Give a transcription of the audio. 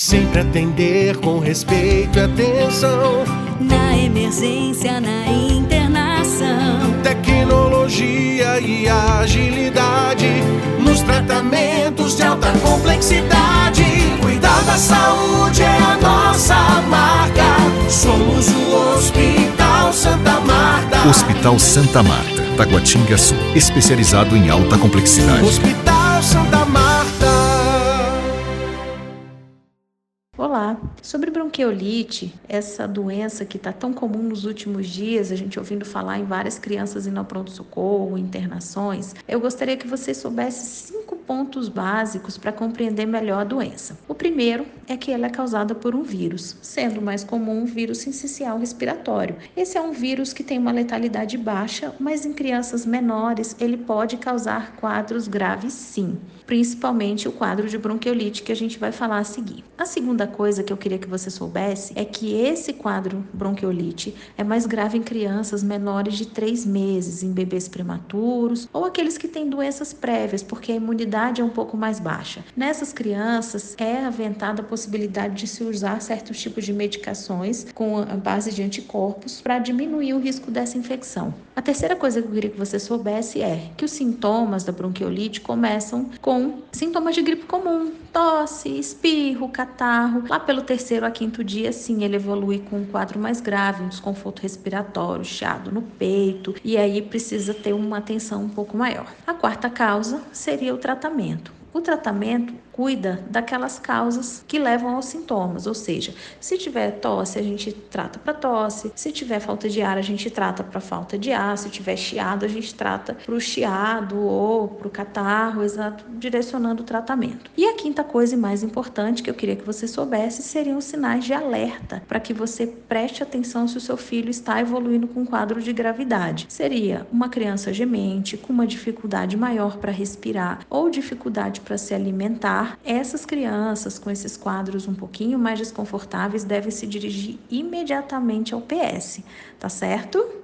Sempre atender com respeito e atenção. Na emergência, na internação. Tecnologia e agilidade. Nos tratamentos de alta complexidade. Cuidar da saúde é a nossa marca. Somos o Hospital Santa Marta. Hospital Santa Marta, Taguatinga Sul. Especializado em alta complexidade. Hospital Santa Olá, sobre bronquiolite, essa doença que está tão comum nos últimos dias, a gente ouvindo falar em várias crianças indo ao pronto-socorro, internações, eu gostaria que você soubesse cinco pontos básicos para compreender melhor a doença. O primeiro é que ela é causada por um vírus, sendo mais comum um vírus sincicial respiratório. Esse é um vírus que tem uma letalidade baixa, mas em crianças menores ele pode causar quadros graves sim, principalmente o quadro de bronquiolite que a gente vai falar a seguir. A segunda coisa que eu queria que você soubesse é que esse quadro bronquiolite é mais grave em crianças menores de 3 meses, em bebês prematuros ou aqueles que têm doenças prévias, porque a imunidade é um pouco mais baixa. Nessas crianças é aventada a possibilidade de se usar certos tipos de medicações com a base de anticorpos para diminuir o risco dessa infecção. A terceira coisa que eu queria que você soubesse é que os sintomas da bronquiolite começam com sintomas de gripe comum, tosse, espirro, catarro. Lá pelo terceiro a quinto dia, sim, ele evolui com um quadro mais grave, um desconforto respiratório, chiado no peito, e aí precisa ter uma atenção um pouco maior. A quarta causa seria o tratamento tratamento. O tratamento cuida daquelas causas que levam aos sintomas, ou seja, se tiver tosse, a gente trata para tosse, se tiver falta de ar, a gente trata para falta de ar, se tiver chiado, a gente trata para o chiado ou para o catarro, exato, direcionando o tratamento. E a quinta coisa e mais importante que eu queria que você soubesse seriam os sinais de alerta, para que você preste atenção se o seu filho está evoluindo com um quadro de gravidade. Seria uma criança gemente, com uma dificuldade maior para respirar ou dificuldade para se alimentar essas crianças com esses quadros um pouquinho mais desconfortáveis devem se dirigir imediatamente ao PS, tá certo?